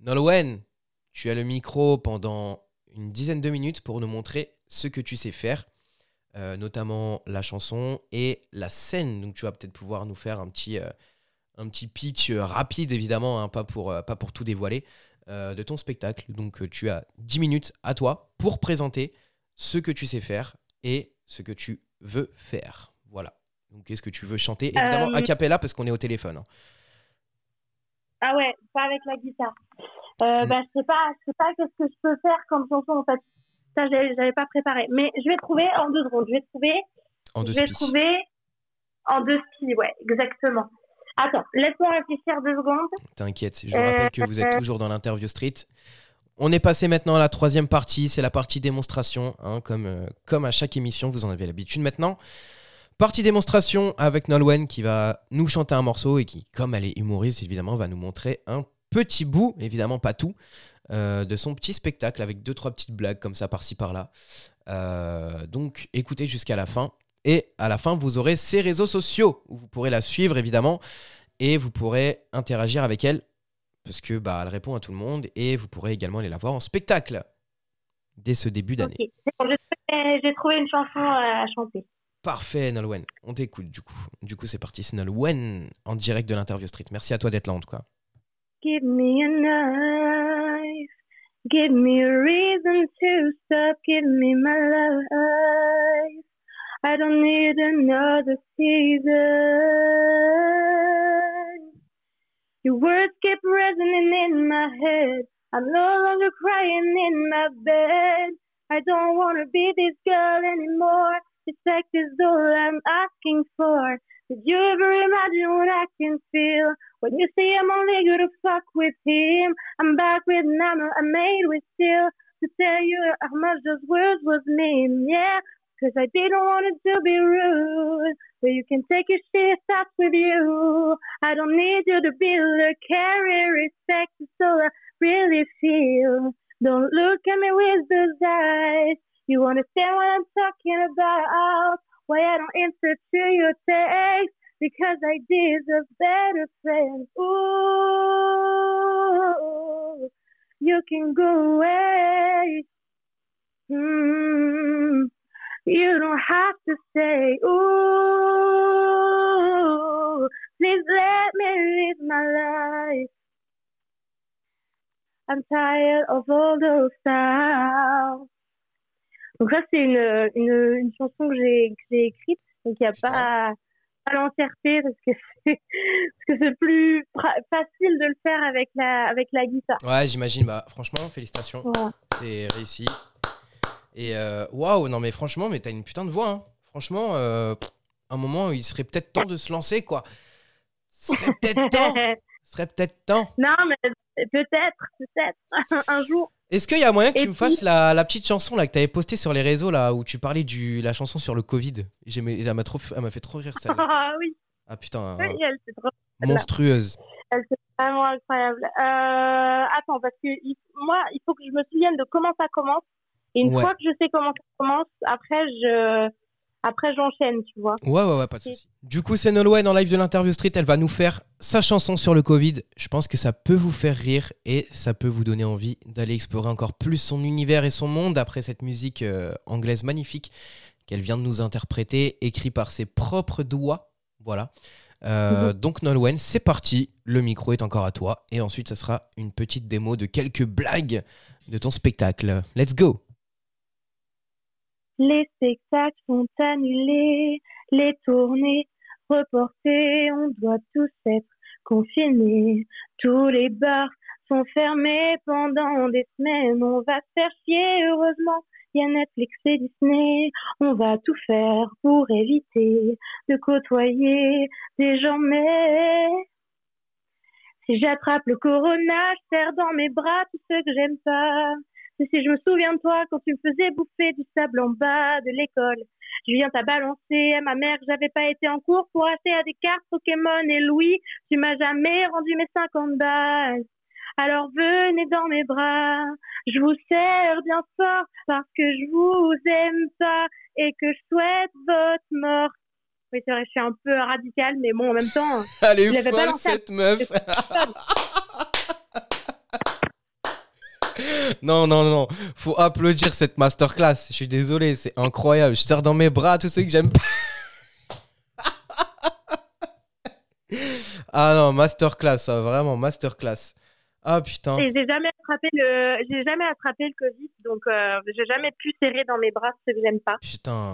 Nolwenn, tu as le micro pendant une dizaine de minutes pour nous montrer ce que tu sais faire, euh, notamment la chanson et la scène. Donc tu vas peut-être pouvoir nous faire un petit, euh, un petit pitch euh, rapide, évidemment, hein, pas, pour, pas pour tout dévoiler, de ton spectacle. Donc tu as 10 minutes à toi pour présenter ce que tu sais faire et ce que tu veux faire. Voilà. Donc qu'est-ce que tu veux chanter? Évidemment, a cappella parce qu'on est au téléphone. Hein. Ah ouais, pas avec la guitare. Euh, mm. bah, je sais pas, je sais pas qu'est-ce que je peux faire comme chanson en fait. Ça, j'avais pas préparé. Mais je vais trouver en deux secondes. Je vais trouver. En deux Je vais trouver en deux skis, ouais, exactement. Attends, laisse-moi réfléchir deux secondes. T'inquiète, je rappelle que vous êtes euh, toujours dans l'interview street. On est passé maintenant à la troisième partie, c'est la partie démonstration, hein, comme, euh, comme à chaque émission, vous en avez l'habitude maintenant. Partie démonstration avec Nolwenn qui va nous chanter un morceau et qui, comme elle est humoriste, évidemment, va nous montrer un petit bout, évidemment pas tout, euh, de son petit spectacle avec deux, trois petites blagues comme ça par-ci par-là. Euh, donc écoutez jusqu'à la fin. Et à la fin, vous aurez ses réseaux sociaux où vous pourrez la suivre évidemment et vous pourrez interagir avec elle parce que bah, elle répond à tout le monde et vous pourrez également aller la voir en spectacle dès ce début d'année. J'ai trouvé une chanson à chanter. Parfait, Nolwenn. On t'écoute du coup. Du coup, c'est parti. C'est Nolwenn en direct de l'interview street. Merci à toi d'être là en tout cas. Give me a knife. Give me a reason to stop. Give me my life. I don't need another season. Your words keep resonating in my head. I'm no longer crying in my bed. I don't want to be this girl anymore. Respect is all I'm asking for. Did you ever imagine what I can feel when you say I'm only gonna fuck with him? I'm back with Nana, I made with steel to tell you how much those words was mean. Yeah, cause I didn't want it to be rude. But you can take your shit, that's with you. I don't need you to be a carry respect is all I really feel. Don't look at me with those eyes. You understand what I'm talking about? Why I don't answer to your text? Because I deserve better friends. Ooh, you can go away. Mm, you don't have to stay. Ooh, please let me live my life. I'm tired of all those styles. Donc ça, c'est une, une, une, chanson que j'ai écrite, donc il n'y a pas, pas l'entièreté parce que c'est plus facile de le faire avec la avec la guitare. Ouais, j'imagine. Bah franchement, félicitations, c'est réussi. Et euh, waouh, non mais franchement, mais t'as une putain de voix. Hein. Franchement, euh, un moment, il serait peut-être temps de se lancer, quoi. Serait peut-être temps. serait peut-être temps. Non, mais peut-être, peut-être, un jour. Est-ce qu'il y a moyen que tu me fasses la, la, petite chanson là, que tu avais postée sur les réseaux là, où tu parlais de la chanson sur le Covid? Elle m'a fait trop rire ça. Ah oui. Ah putain. Oui, elle, trop... Monstrueuse. Elle c'est vraiment incroyable. Euh, attends, parce que moi, il faut que je me souvienne de comment ça commence. Et une fois que je sais comment ça commence, après, je, après, j'enchaîne, tu vois. Ouais, ouais, ouais, pas de souci. Du coup, c'est Nolwenn en live de l'interview street. Elle va nous faire sa chanson sur le Covid. Je pense que ça peut vous faire rire et ça peut vous donner envie d'aller explorer encore plus son univers et son monde après cette musique euh, anglaise magnifique qu'elle vient de nous interpréter, écrit par ses propres doigts. Voilà. Euh, mhm. Donc, Nolwenn, c'est parti. Le micro est encore à toi. Et ensuite, ça sera une petite démo de quelques blagues de ton spectacle. Let's go! Les spectacles sont annulés, les tournées reportées, on doit tous être confinés. Tous les bars sont fermés. Pendant des semaines, on va faire chier, heureusement. Il y a Netflix et Disney, on va tout faire pour éviter de côtoyer des gens, mais si j'attrape le corona, je serre dans mes bras tous ceux que j'aime pas si je me souviens de toi quand tu me faisais bouffer du sable en bas de l'école. Je viens t'a balancé à ma mère j'avais pas été en cours pour acheter à des cartes Pokémon et Louis. Tu m'as jamais rendu mes 50 balles. Alors venez dans mes bras, je vous serre bien fort parce que je vous aime pas et que je souhaite votre mort. Oui, c'est vrai, je suis un peu radicale, mais bon, en même temps. Elle est folle, cette meuf. Non, non, non. Faut applaudir cette masterclass. Je suis désolé, c'est incroyable. Je serre dans mes bras tous ceux que j'aime pas. ah non, masterclass, ça, vraiment, masterclass. Ah putain. Et j'ai jamais attrapé le, j'ai jamais attrapé le Covid, donc euh, j'ai jamais pu serrer dans mes bras ceux que j'aime pas. Putain.